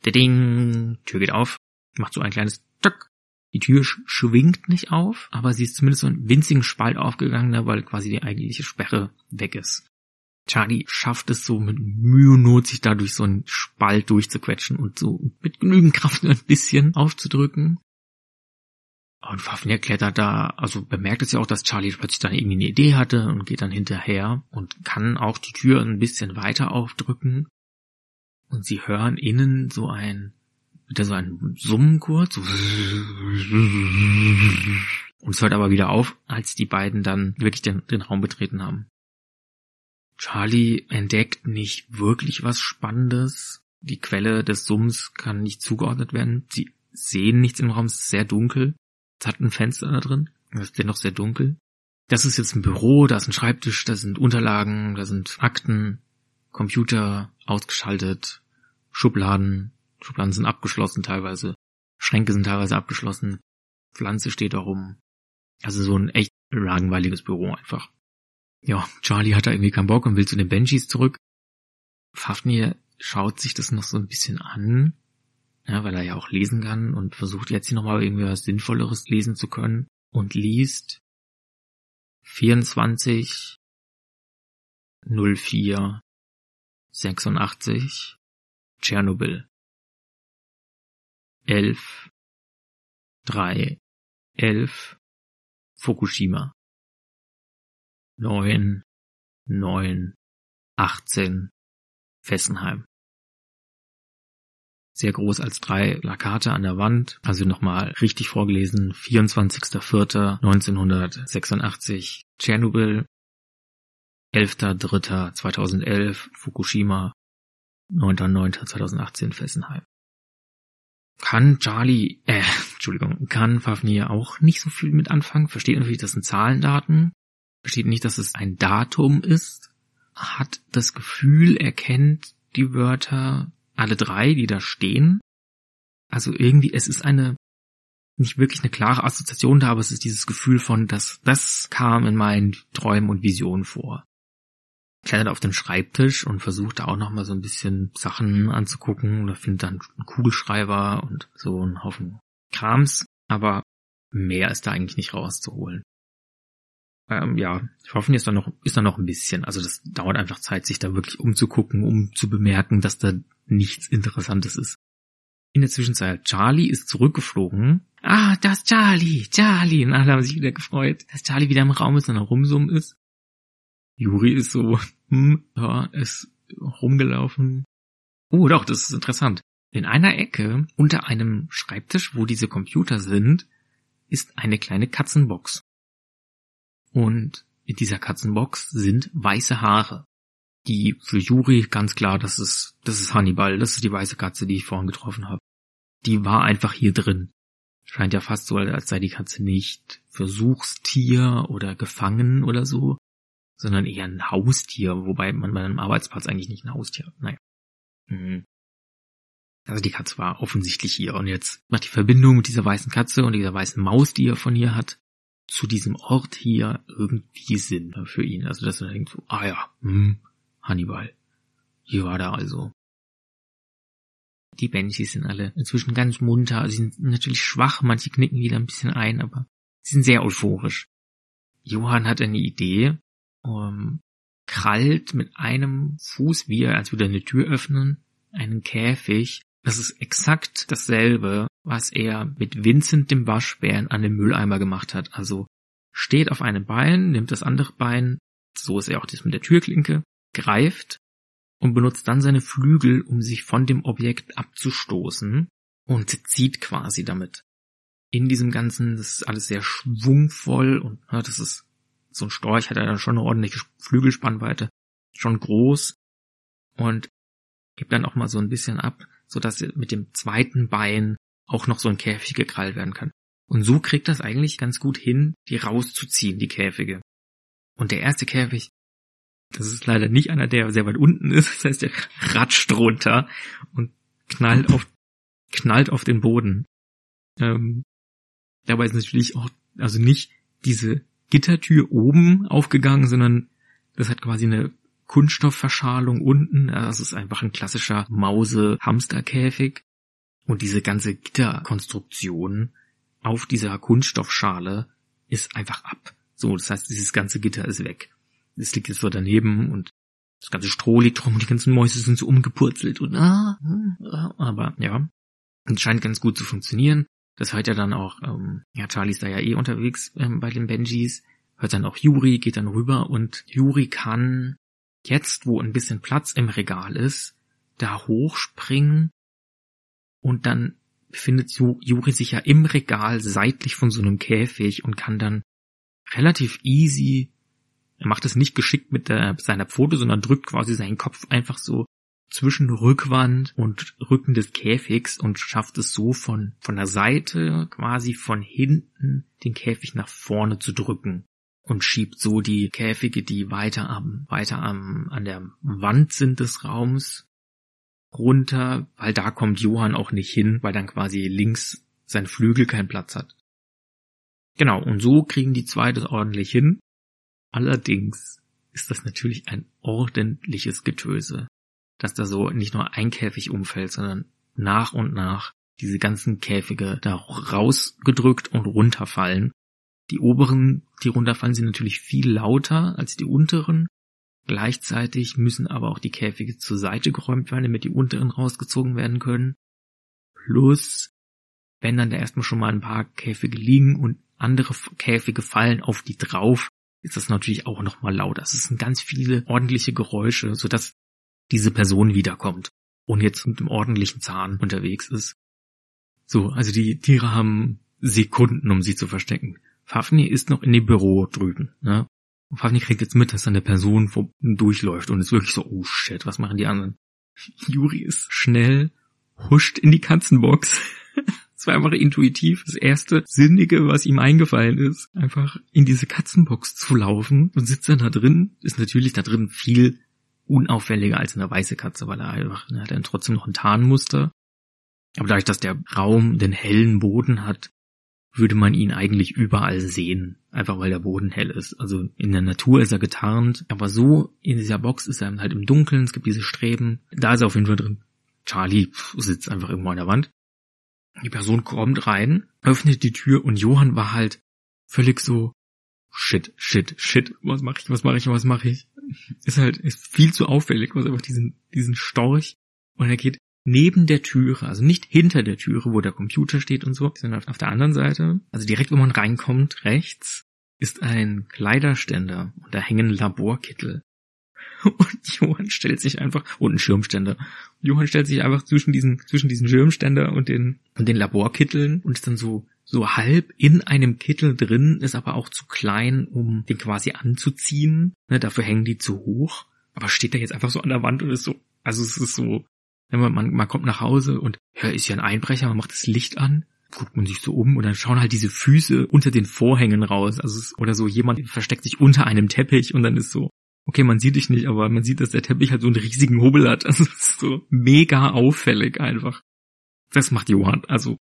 der Ding, Tür geht auf, macht so ein kleines Tück die Tür schwingt nicht auf, aber sie ist zumindest so einen winzigen Spalt aufgegangen, ne, weil quasi die eigentliche Sperre weg ist. Charlie schafft es so mit Mühe und Not, sich da durch so einen Spalt durchzuquetschen und so mit genügend Kraft ein bisschen aufzudrücken. Und Fafnir klettert da, also bemerkt es ja auch, dass Charlie plötzlich dann irgendwie eine Idee hatte und geht dann hinterher und kann auch die Tür ein bisschen weiter aufdrücken. Und sie hören innen so ein wieder so ein Summen kurz. Und es hört aber wieder auf, als die beiden dann wirklich den, den Raum betreten haben. Charlie entdeckt nicht wirklich was Spannendes. Die Quelle des Summs kann nicht zugeordnet werden. Sie sehen nichts im Raum, es ist sehr dunkel. Es hat ein Fenster da drin, es ist dennoch sehr dunkel. Das ist jetzt ein Büro, da ist ein Schreibtisch, da sind Unterlagen, da sind Akten, Computer ausgeschaltet, Schubladen, Schubladen sind abgeschlossen teilweise. Schränke sind teilweise abgeschlossen. Pflanze steht da rum. Also so ein echt langweiliges Büro einfach. Ja, Charlie hat da irgendwie keinen Bock und will zu den Banshees zurück. Fafnir schaut sich das noch so ein bisschen an, ja, weil er ja auch lesen kann und versucht jetzt hier nochmal irgendwie was Sinnvolleres lesen zu können und liest 24 04 86 Tschernobyl elf, drei, elf, Fukushima. neun, neun, achtzehn, Fessenheim. Sehr groß als drei Plakate an der Wand, also nochmal richtig vorgelesen, 24.04.1986 Tschernobyl, 11.03.2011 Fukushima, 9.09.2018 Fessenheim. Kann Charlie, äh, Entschuldigung, kann Fafnir auch nicht so viel mit anfangen, versteht natürlich, das sind Zahlendaten, versteht nicht, dass es ein Datum ist, hat das Gefühl, er kennt die Wörter, alle drei, die da stehen. Also irgendwie, es ist eine, nicht wirklich eine klare Assoziation da, aber es ist dieses Gefühl von, dass das kam in meinen Träumen und Visionen vor klettert auf den Schreibtisch und versucht da auch nochmal so ein bisschen Sachen anzugucken oder findet dann einen Kugelschreiber und so einen Haufen Krams, aber mehr ist da eigentlich nicht rauszuholen. Ähm, ja, ich hoffe, ist da noch, ist da noch ein bisschen. Also das dauert einfach Zeit, sich da wirklich umzugucken, um zu bemerken, dass da nichts Interessantes ist. In der Zwischenzeit, Charlie ist zurückgeflogen. Ah, das Charlie, Charlie. Und alle haben sich wieder gefreut, dass Charlie wieder im Raum ist und herumsummen ist. Juri ist so, hm, ja, ist rumgelaufen. Oh, doch, das ist interessant. In einer Ecke unter einem Schreibtisch, wo diese Computer sind, ist eine kleine Katzenbox. Und in dieser Katzenbox sind weiße Haare. Die für Juri ganz klar, das ist, das ist Hannibal, das ist die weiße Katze, die ich vorhin getroffen habe. Die war einfach hier drin. Scheint ja fast so, als sei die Katze nicht Versuchstier oder gefangen oder so, sondern eher ein Haustier, wobei man bei einem Arbeitsplatz eigentlich nicht ein Haustier hat. Naja. Mhm. Also die Katze war offensichtlich hier und jetzt macht die Verbindung mit dieser weißen Katze und dieser weißen Maus, die er von hier hat, zu diesem Ort hier irgendwie Sinn für ihn. Also dass er denkt so, ah ja, hm, Hannibal. Hier war der also. Die Banshees sind alle inzwischen ganz munter. Sie sind natürlich schwach, manche knicken wieder ein bisschen ein, aber sie sind sehr euphorisch. Johann hat eine Idee, um, krallt mit einem Fuß, wie er, als würde er eine Tür öffnen, einen Käfig. Das ist exakt dasselbe, was er mit Vincent dem Waschbären an dem Mülleimer gemacht hat. Also steht auf einem Bein, nimmt das andere Bein, so ist er auch das mit der Türklinke, greift und benutzt dann seine Flügel, um sich von dem Objekt abzustoßen und zieht quasi damit. In diesem Ganzen, das ist alles sehr schwungvoll und ja, das ist so ein Storch hat er dann schon eine ordentliche Flügelspannweite, schon groß und gibt dann auch mal so ein bisschen ab, so dass er mit dem zweiten Bein auch noch so ein Käfig gekrallt werden kann. Und so kriegt das eigentlich ganz gut hin, die rauszuziehen, die Käfige. Und der erste Käfig, das ist leider nicht einer, der sehr weit unten ist, das heißt, der ratscht runter und knallt auf, knallt auf den Boden. Ähm, dabei ist natürlich auch, also nicht diese Gittertür oben aufgegangen, sondern das hat quasi eine Kunststoffverschalung unten. Das ist einfach ein klassischer Mause-Hamsterkäfig. Und diese ganze Gitterkonstruktion auf dieser Kunststoffschale ist einfach ab. So, das heißt, dieses ganze Gitter ist weg. Es liegt jetzt so daneben und das ganze Stroh liegt rum und die ganzen Mäuse sind so umgepurzelt und ah, ah aber ja, es scheint ganz gut zu funktionieren. Das hört ja dann auch, ähm, ja, Charlie ist da ja eh unterwegs ähm, bei den Benjis, hört dann auch Yuri, geht dann rüber und Yuri kann jetzt, wo ein bisschen Platz im Regal ist, da hochspringen und dann befindet Yuri sich ja im Regal seitlich von so einem Käfig und kann dann relativ easy, er macht es nicht geschickt mit der, seiner Pfote, sondern drückt quasi seinen Kopf einfach so zwischen Rückwand und Rücken des Käfigs und schafft es so von, von der Seite quasi von hinten den Käfig nach vorne zu drücken und schiebt so die Käfige, die weiter am, weiter am, an der Wand sind des Raums runter, weil da kommt Johann auch nicht hin, weil dann quasi links sein Flügel keinen Platz hat. Genau, und so kriegen die zwei das ordentlich hin. Allerdings ist das natürlich ein ordentliches Getöse dass da so nicht nur ein Käfig umfällt, sondern nach und nach diese ganzen Käfige da rausgedrückt und runterfallen. Die oberen, die runterfallen, sind natürlich viel lauter als die unteren. Gleichzeitig müssen aber auch die Käfige zur Seite geräumt werden, damit die unteren rausgezogen werden können. Plus, wenn dann da erstmal schon mal ein paar Käfige liegen und andere Käfige fallen auf die drauf, ist das natürlich auch nochmal laut. Das sind ganz viele ordentliche Geräusche, sodass diese Person wiederkommt und jetzt mit einem ordentlichen Zahn unterwegs ist. So, also die Tiere haben Sekunden, um sie zu verstecken. Fafnir ist noch in dem Büro drüben, ne? Und Fafnir kriegt jetzt mit, dass da eine Person durchläuft und ist wirklich so, oh shit, was machen die anderen? Juri ist schnell, huscht in die Katzenbox. Es war einfach intuitiv das erste Sinnige, was ihm eingefallen ist, einfach in diese Katzenbox zu laufen und sitzt dann da drin. Ist natürlich da drin viel unauffälliger als eine weiße Katze, weil er einfach, er hat dann trotzdem noch ein Tarnmuster. Aber dadurch, dass der Raum den hellen Boden hat, würde man ihn eigentlich überall sehen, einfach weil der Boden hell ist. Also in der Natur ist er getarnt, aber so in dieser Box ist er halt im Dunkeln, es gibt diese Streben, da ist er auf jeden Fall drin. Charlie sitzt einfach irgendwo an der Wand. Die Person kommt rein, öffnet die Tür und Johann war halt völlig so, shit, shit, shit, was mache ich, was mache ich, was mache ich? ist halt ist viel zu auffällig, was einfach diesen, diesen Storch und er geht neben der Türe, also nicht hinter der Türe, wo der Computer steht und so, sondern auf der anderen Seite, also direkt wo man reinkommt, rechts, ist ein Kleiderständer und da hängen Laborkittel. Und Johann stellt sich einfach, und ein Schirmständer. Johann stellt sich einfach zwischen diesen, zwischen diesen Schirmständer und den, und den Laborkitteln und ist dann so so halb in einem Kittel drin, ist aber auch zu klein, um den quasi anzuziehen. Ne, dafür hängen die zu hoch. Aber steht da jetzt einfach so an der Wand und ist so, also es ist so, man, man, man kommt nach Hause und ja, ist ja ein Einbrecher, man macht das Licht an, guckt man sich so um und dann schauen halt diese Füße unter den Vorhängen raus. Also es, oder so jemand versteckt sich unter einem Teppich und dann ist so, okay, man sieht dich nicht, aber man sieht, dass der Teppich halt so einen riesigen Hubbel hat. Also das ist so mega auffällig einfach. Das macht Johann. Also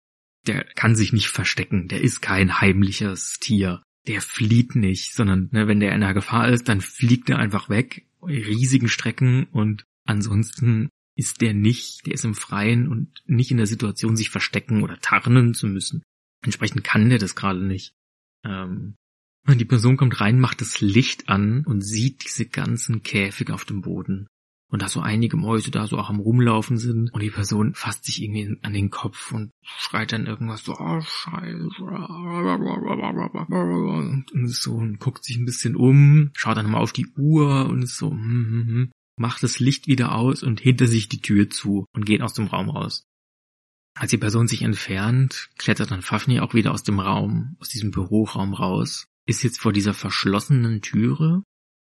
der kann sich nicht verstecken. Der ist kein heimliches Tier. Der flieht nicht, sondern ne, wenn der in der Gefahr ist, dann fliegt er einfach weg, riesigen Strecken und ansonsten ist der nicht, der ist im Freien und nicht in der Situation, sich verstecken oder tarnen zu müssen. Entsprechend kann der das gerade nicht. Ähm, die Person kommt rein, macht das Licht an und sieht diese ganzen Käfige auf dem Boden. Und da so einige Mäuse da so auch am Rumlaufen sind. Und die Person fasst sich irgendwie an den Kopf und schreit dann irgendwas so, oh Scheiße. Und so und guckt sich ein bisschen um, schaut dann mal auf die Uhr und ist so, hm, hm, hm, macht das Licht wieder aus und hinter sich die Tür zu und geht aus dem Raum raus. Als die Person sich entfernt, klettert dann Fafnir auch wieder aus dem Raum, aus diesem Büroraum raus ist jetzt vor dieser verschlossenen Türe.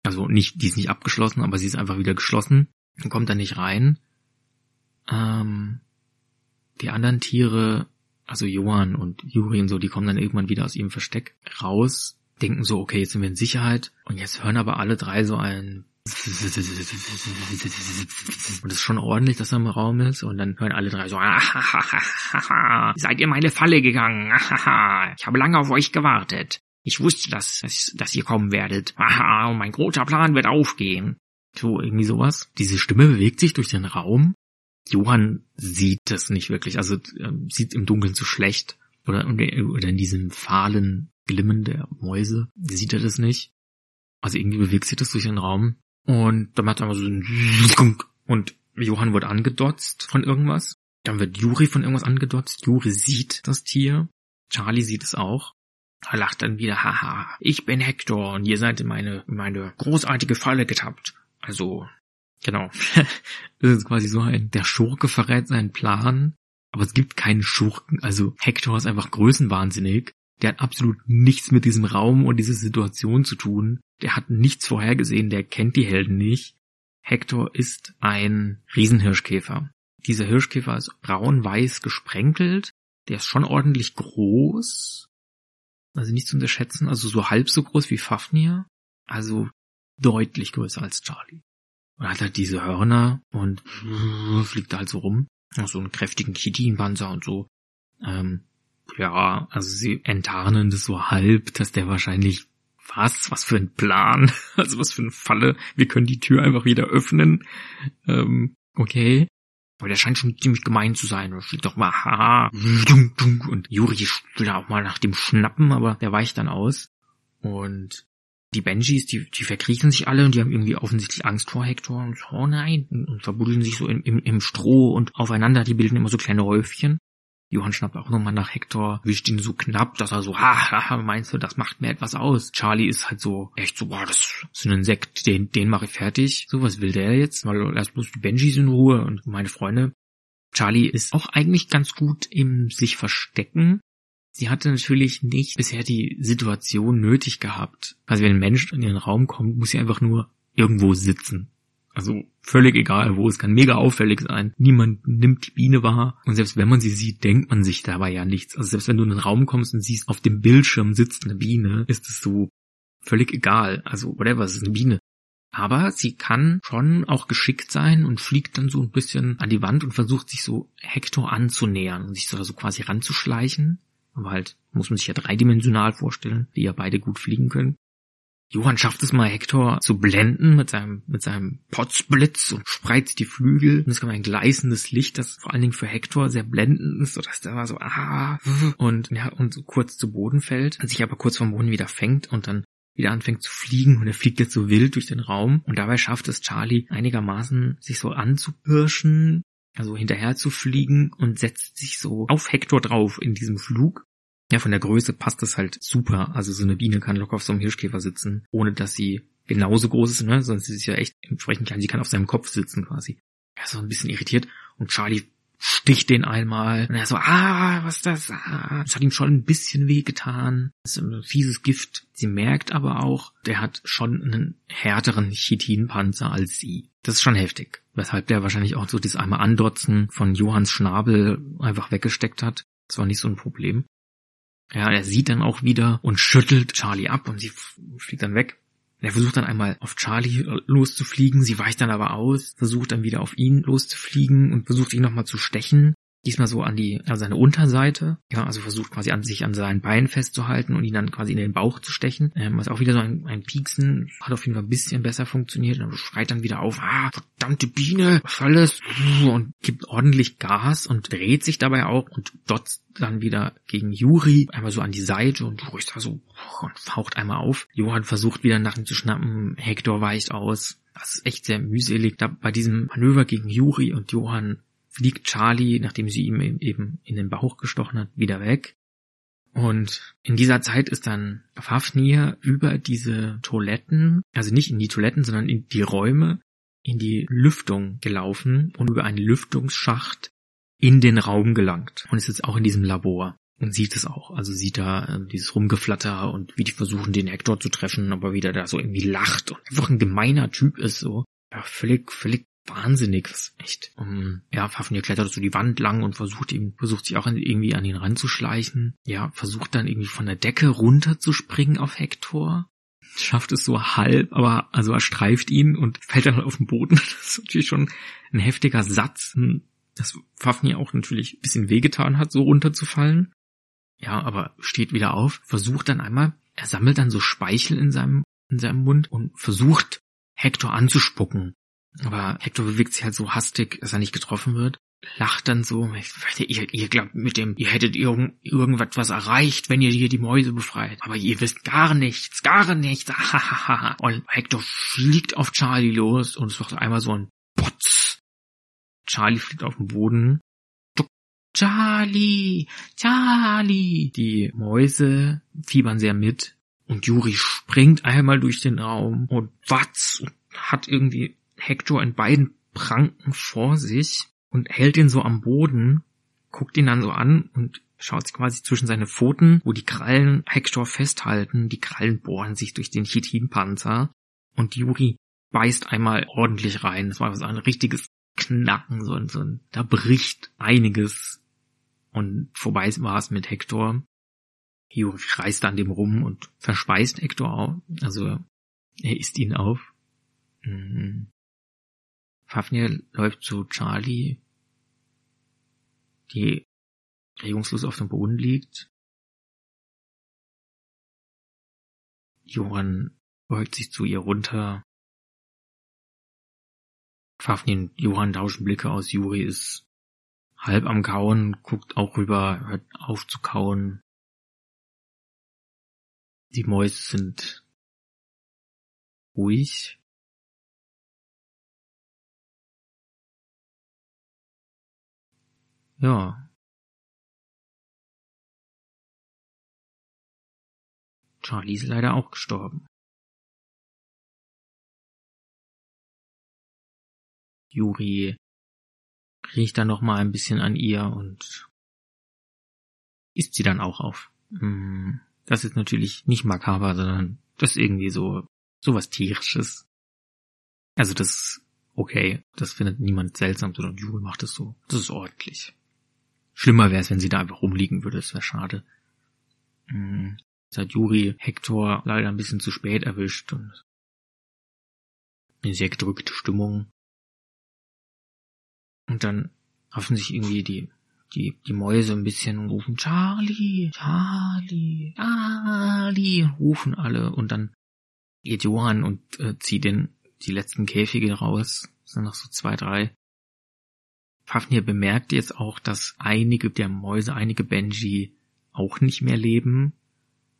Also nicht, die ist nicht abgeschlossen, aber sie ist einfach wieder geschlossen. Und kommt da nicht rein. Ähm, die anderen Tiere, also Johann und Juri und so, die kommen dann irgendwann wieder aus ihrem Versteck raus, denken so, okay, jetzt sind wir in Sicherheit. Und jetzt hören aber alle drei so ein und es ist schon ordentlich, dass er im Raum ist. Und dann hören alle drei so, seid ihr meine Falle gegangen? ich habe lange auf euch gewartet. Ich wusste, dass, dass, dass ihr kommen werdet. Haha, mein großer Plan wird aufgehen. So, irgendwie sowas. Diese Stimme bewegt sich durch den Raum. Johann sieht das nicht wirklich, also äh, sieht im Dunkeln zu schlecht. Oder, oder in diesem fahlen Glimmen der Mäuse sieht er das nicht. Also irgendwie bewegt sich das durch den Raum. Und dann macht er mal so ein und Johann wird angedotzt von irgendwas. Dann wird Juri von irgendwas angedotzt. Juri sieht das Tier. Charlie sieht es auch. Er lacht dann wieder, haha, ich bin Hector und ihr seid in meine, in meine großartige Falle getappt. Also, genau. das ist quasi so ein, der Schurke verrät seinen Plan, aber es gibt keinen Schurken. Also Hector ist einfach größenwahnsinnig. Der hat absolut nichts mit diesem Raum und dieser Situation zu tun. Der hat nichts vorhergesehen, der kennt die Helden nicht. Hector ist ein Riesenhirschkäfer. Dieser Hirschkäfer ist braun-weiß gesprenkelt. Der ist schon ordentlich groß, also nicht zu unterschätzen, also so halb so groß wie Fafnir, also deutlich größer als Charlie. Und hat halt diese Hörner und fliegt da halt so rum. So einen kräftigen Chitinpanzer und so. Ähm, ja, also sie enttarnen das so halb, dass der wahrscheinlich was, was für ein Plan, also was für eine Falle, wir können die Tür einfach wieder öffnen. Ähm, okay. Aber der scheint schon ziemlich gemein zu sein. Da steht doch mal, haha, und Juri will auch mal nach dem schnappen, aber der weicht dann aus. Und die Benjis, die, die verkriechen sich alle und die haben irgendwie offensichtlich Angst vor Hector und so, oh nein, und, und verbuddeln sich so im, im, im Stroh und aufeinander, die bilden immer so kleine Häufchen. Johann schnappt auch nochmal nach Hector, wischt ihn so knapp, dass er so, ha, ha, meinst du, das macht mir etwas aus. Charlie ist halt so, echt so, boah, das ist ein Insekt, den, den mache ich fertig. So, was will der jetzt? Mal lass bloß die Benjis in Ruhe und meine Freunde. Charlie ist auch eigentlich ganz gut im sich verstecken. Sie hatte natürlich nicht bisher die Situation nötig gehabt. Also wenn ein Mensch in den Raum kommt, muss sie einfach nur irgendwo sitzen. Also völlig egal wo, es kann mega auffällig sein. Niemand nimmt die Biene wahr. Und selbst wenn man sie sieht, denkt man sich dabei ja nichts. Also selbst wenn du in den Raum kommst und siehst, auf dem Bildschirm sitzt eine Biene, ist es so völlig egal. Also whatever, es ist eine Biene. Aber sie kann schon auch geschickt sein und fliegt dann so ein bisschen an die Wand und versucht sich so Hector anzunähern und sich so, so quasi ranzuschleichen. Aber halt muss man sich ja dreidimensional vorstellen, die ja beide gut fliegen können. Johann schafft es mal, Hector zu blenden mit seinem, mit seinem Potzblitz und spreizt die Flügel. Und es kommt ein gleißendes Licht, das vor allen Dingen für Hector sehr blendend ist, sodass der war so, ah, und, ja, und so kurz zu Boden fällt, sich aber kurz vom Boden wieder fängt und dann wieder anfängt zu fliegen und er fliegt jetzt so wild durch den Raum und dabei schafft es Charlie einigermaßen sich so anzupirschen, also hinterher zu fliegen und setzt sich so auf Hector drauf in diesem Flug ja, von der Größe passt das halt super. Also so eine Biene kann locker auf so einem Hirschkäfer sitzen, ohne dass sie genauso groß ist, ne? Sonst ist sie ja echt entsprechend klein. Sie kann auf seinem Kopf sitzen quasi. Er ist so ein bisschen irritiert und Charlie sticht den einmal und er so, ah, was ist das? Ah. Das hat ihm schon ein bisschen wehgetan. Das ist ein fieses Gift. Sie merkt aber auch, der hat schon einen härteren Chitinpanzer als sie. Das ist schon heftig. Weshalb der wahrscheinlich auch so das einmal Andotzen von Johanns Schnabel einfach weggesteckt hat. Das war nicht so ein Problem. Ja, er sieht dann auch wieder und schüttelt Charlie ab und sie fliegt dann weg. Er versucht dann einmal auf Charlie loszufliegen, sie weicht dann aber aus, versucht dann wieder auf ihn loszufliegen und versucht ihn nochmal zu stechen. Diesmal so an die, an seine Unterseite. Ja, also versucht quasi an sich an seinen Beinen festzuhalten und ihn dann quasi in den Bauch zu stechen. Ähm, was auch wieder so ein, ein Pieksen. Hat auf jeden Fall ein bisschen besser funktioniert. Und schreit dann wieder auf, ah, verdammte Biene, was alles? Und gibt ordentlich Gas und dreht sich dabei auch und dotzt dann wieder gegen Juri. Einmal so an die Seite und ist da so und faucht einmal auf. Johann versucht wieder nach ihm zu schnappen. Hector weicht aus. Das ist echt sehr mühselig. Da bei diesem Manöver gegen Juri und Johann fliegt Charlie, nachdem sie ihm eben in den Bauch gestochen hat, wieder weg. Und in dieser Zeit ist dann Fafnir über diese Toiletten, also nicht in die Toiletten, sondern in die Räume, in die Lüftung gelaufen und über einen Lüftungsschacht in den Raum gelangt. Und ist jetzt auch in diesem Labor und sieht es auch. Also sieht da äh, dieses Rumgeflatter und wie die versuchen, den Hector zu treffen, aber wieder da so irgendwie lacht und einfach ein gemeiner Typ ist so. Ja, völlig, völlig wahnsinnig, was echt. Um, ja, Fafnir klettert so die Wand lang und versucht ihm, versucht sich auch irgendwie an ihn ranzuschleichen. Ja, versucht dann irgendwie von der Decke runter zu springen auf Hector. Schafft es so halb, aber also er streift ihn und fällt dann auf den Boden. Das ist natürlich schon ein heftiger Satz, dass Fafnir auch natürlich ein bisschen wehgetan hat, so runterzufallen. Ja, aber steht wieder auf, versucht dann einmal, er sammelt dann so Speichel in seinem, in seinem Mund und versucht Hector anzuspucken. Aber Hector bewegt sich halt so hastig, dass er nicht getroffen wird. Lacht dann so, ihr, ihr glaubt mit dem, ihr hättet irgend, irgendwas erreicht, wenn ihr hier die Mäuse befreit. Aber ihr wisst gar nichts, gar nichts. und Hector fliegt auf Charlie los und es macht einmal so ein Potz. Charlie fliegt auf den Boden. Charlie, Charlie. Die Mäuse fiebern sehr mit und Juri springt einmal durch den Raum und watz hat irgendwie Hector in beiden Pranken vor sich und hält ihn so am Boden, guckt ihn dann so an und schaut sich quasi zwischen seine Pfoten, wo die Krallen Hector festhalten. Die Krallen bohren sich durch den Chitinpanzer und Yuri beißt einmal ordentlich rein. Das war so ein richtiges Knacken, so ein, so ein, da bricht einiges und vorbei war es mit Hector. Yuri reißt an dem rum und verspeist Hector auch. Also er isst ihn auf. Mhm. Fafnir läuft zu Charlie, die regungslos auf dem Boden liegt. Johann beugt sich zu ihr runter. Fafnir und Johann tauschen Blicke aus. Juri ist halb am Kauen, guckt auch rüber, hört auf zu kauen. Die Mäuse sind ruhig. Ja. Charlie ist leider auch gestorben. Juri riecht dann noch mal ein bisschen an ihr und isst sie dann auch auf. Hm, das ist natürlich nicht makaber, sondern das ist irgendwie so, so was tierisches. Also das, okay, das findet niemand seltsam, sondern Juri macht es so. Das ist ordentlich. Schlimmer wäre es, wenn sie da einfach rumliegen würde, das wäre schade. Hm. Jetzt hat Juri Hector leider ein bisschen zu spät erwischt und eine sehr gedrückte Stimmung. Und dann hoffen sich irgendwie die, die, die Mäuse ein bisschen und rufen Charlie, Charlie, Charlie, rufen alle und dann geht Johann und äh, zieht den, die letzten Käfige raus. Das sind noch so zwei, drei. Fafnir bemerkt jetzt auch, dass einige der Mäuse, einige Benji auch nicht mehr leben.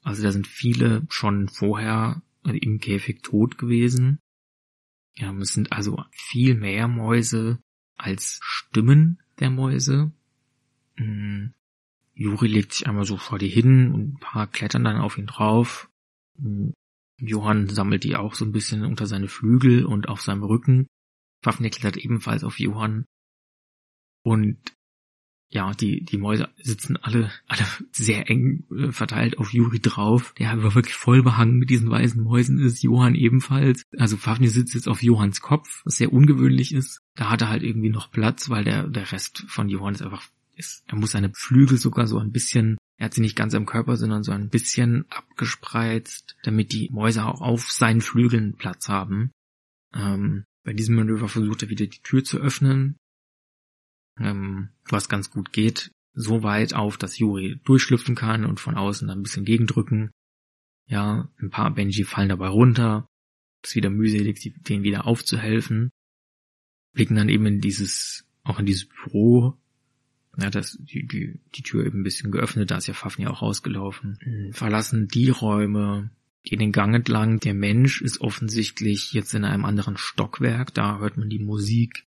Also da sind viele schon vorher im Käfig tot gewesen. Ja, es sind also viel mehr Mäuse als Stimmen der Mäuse. Hm. Juri legt sich einmal so vor die hin und ein paar klettern dann auf ihn drauf. Hm. Johann sammelt die auch so ein bisschen unter seine Flügel und auf seinem Rücken. Fafnir klettert ebenfalls auf Johann. Und ja, die, die Mäuse sitzen alle, alle sehr eng äh, verteilt auf Juri drauf. Der aber wirklich voll behangen mit diesen weißen Mäusen ist. Johann ebenfalls. Also Fafnir sitzt jetzt auf Johanns Kopf, was sehr ungewöhnlich ist. Da hat er halt irgendwie noch Platz, weil der, der Rest von Johann ist einfach ist, er muss seine Flügel sogar so ein bisschen, er hat sie nicht ganz am Körper, sondern so ein bisschen abgespreizt, damit die Mäuse auch auf seinen Flügeln Platz haben. Ähm, bei diesem Manöver versucht er wieder die Tür zu öffnen, ähm, was ganz gut geht. So weit auf, dass Yuri durchschlüpfen kann und von außen dann ein bisschen gegendrücken. Ja, ein paar Benji fallen dabei runter. Ist wieder mühselig, denen wieder aufzuhelfen. Blicken dann eben in dieses, auch in dieses Büro. Ja, das, die, die, die Tür eben ein bisschen geöffnet, da ist ja Fafnir auch rausgelaufen. Hm, verlassen die Räume, gehen den Gang entlang. Der Mensch ist offensichtlich jetzt in einem anderen Stockwerk, da hört man die Musik.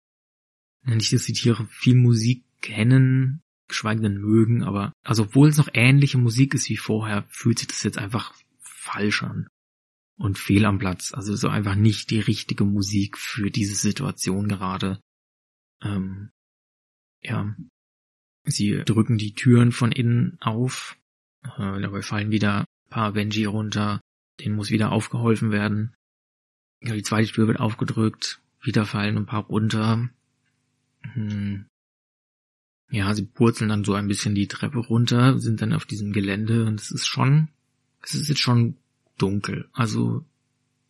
Nicht, dass die Tiere viel Musik kennen, geschweige denn mögen, aber also obwohl es noch ähnliche Musik ist wie vorher, fühlt sich das jetzt einfach falsch an und fehl am Platz. Also so einfach nicht die richtige Musik für diese Situation gerade. Ähm, ja, sie drücken die Türen von innen auf. Äh, dabei fallen wieder ein paar Benji runter. Den muss wieder aufgeholfen werden. Ja, die zweite Tür wird aufgedrückt. Wieder fallen ein paar runter. Hm. Ja, sie purzeln dann so ein bisschen die Treppe runter, sind dann auf diesem Gelände und es ist schon, es ist jetzt schon dunkel. Also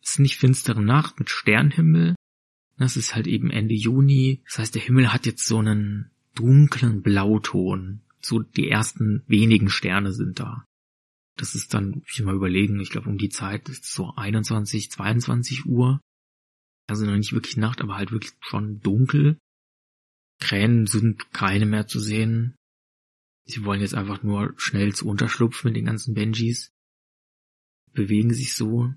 es ist nicht finstere Nacht mit Sternhimmel. Das ist halt eben Ende Juni. Das heißt, der Himmel hat jetzt so einen dunklen Blauton. So die ersten wenigen Sterne sind da. Das ist dann, muss ich mal überlegen, ich glaube um die Zeit ist es so 21, 22 Uhr. Also noch nicht wirklich Nacht, aber halt wirklich schon dunkel. Krähen sind keine mehr zu sehen. Sie wollen jetzt einfach nur schnell zu Unterschlupf mit den ganzen Benjis bewegen sich so.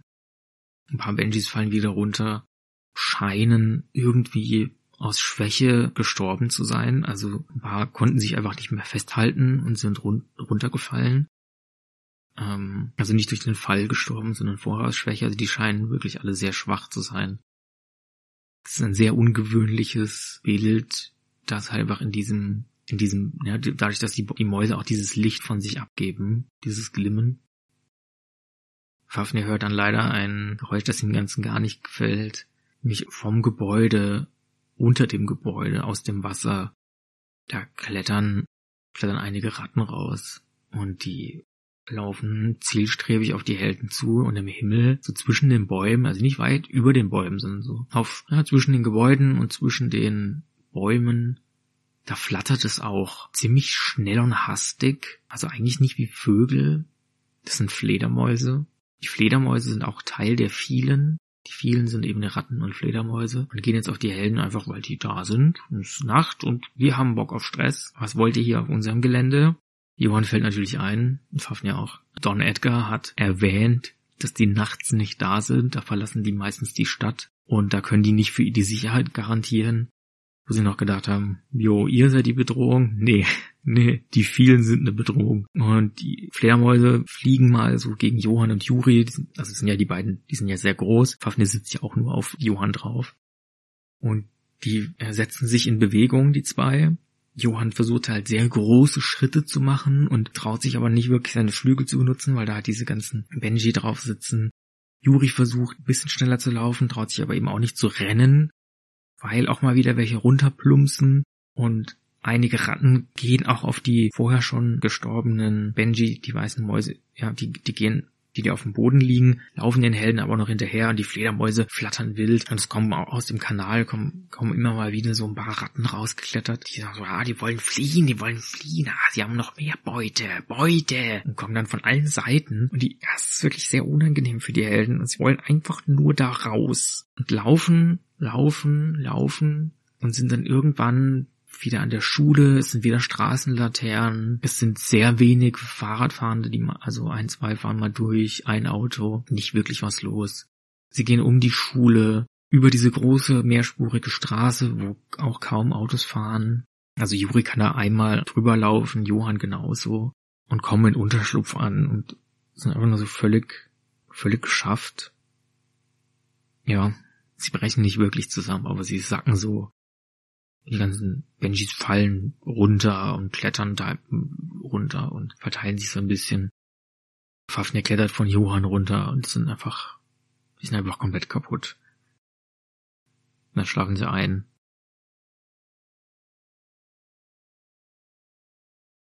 Ein paar Benjis fallen wieder runter, scheinen irgendwie aus Schwäche gestorben zu sein. Also ein paar konnten sich einfach nicht mehr festhalten und sind run runtergefallen. Ähm, also nicht durch den Fall gestorben, sondern vorher aus Schwäche. Also die scheinen wirklich alle sehr schwach zu sein. Das ist ein sehr ungewöhnliches Bild, das halt einfach in diesem, in diesem, ja, dadurch, dass die, die Mäuse auch dieses Licht von sich abgeben, dieses Glimmen, Fafnir hört dann leider ein Geräusch, das ihm Ganzen gar nicht gefällt. Nämlich vom Gebäude, unter dem Gebäude, aus dem Wasser. Da klettern, klettern einige Ratten raus. Und die laufen zielstrebig auf die Helden zu und im Himmel, so zwischen den Bäumen, also nicht weit über den Bäumen, sondern so auf, ja, zwischen den Gebäuden und zwischen den Bäumen, da flattert es auch ziemlich schnell und hastig, also eigentlich nicht wie Vögel, das sind Fledermäuse, die Fledermäuse sind auch Teil der vielen. Die vielen sind eben Ratten und Fledermäuse und gehen jetzt auf die Helden einfach, weil die da sind. Es ist Nacht und wir haben Bock auf Stress. Was wollt ihr hier auf unserem Gelände? Johann fällt natürlich ein, und Fafnir auch. Don Edgar hat erwähnt, dass die nachts nicht da sind. Da verlassen die meistens die Stadt und da können die nicht für die Sicherheit garantieren wo sie noch gedacht haben, jo, ihr seid die Bedrohung? Nee, nee, die vielen sind eine Bedrohung. Und die Fledermäuse fliegen mal so gegen Johann und Juri, also sind ja die beiden, die sind ja sehr groß. Fafnir sitzt ja auch nur auf Johann drauf. Und die setzen sich in Bewegung, die zwei. Johann versucht halt sehr große Schritte zu machen und traut sich aber nicht wirklich seine Flügel zu benutzen, weil da halt diese ganzen Benji drauf sitzen. Juri versucht ein bisschen schneller zu laufen, traut sich aber eben auch nicht zu rennen, weil auch mal wieder welche runterplumpsen und einige Ratten gehen auch auf die vorher schon gestorbenen Benji, die weißen Mäuse, ja, die, die gehen die, die auf dem Boden liegen, laufen den Helden aber noch hinterher und die Fledermäuse flattern wild und es kommen aus dem Kanal, kommen, kommen immer mal wieder so ein paar Ratten rausgeklettert, die sagen so, ah, die wollen fliehen, die wollen fliehen, ah, sie haben noch mehr Beute, Beute. Und kommen dann von allen Seiten und die, ja, es ist wirklich sehr unangenehm für die Helden und sie wollen einfach nur da raus und laufen laufen, laufen und sind dann irgendwann wieder an der Schule, es sind wieder Straßenlaternen, es sind sehr wenig Fahrradfahrende, die mal, also ein, zwei fahren mal durch, ein Auto, nicht wirklich was los. Sie gehen um die Schule, über diese große mehrspurige Straße, wo auch kaum Autos fahren. Also Juri kann da einmal drüber laufen, Johann genauso und kommen in Unterschlupf an und sind einfach nur so völlig, völlig geschafft. Ja, sie brechen nicht wirklich zusammen, aber sie sacken so. Die ganzen Benjis fallen runter und klettern da runter und verteilen sich so ein bisschen. Fafnir klettert von Johann runter und sind einfach, die sind einfach komplett kaputt. dann schlafen sie ein.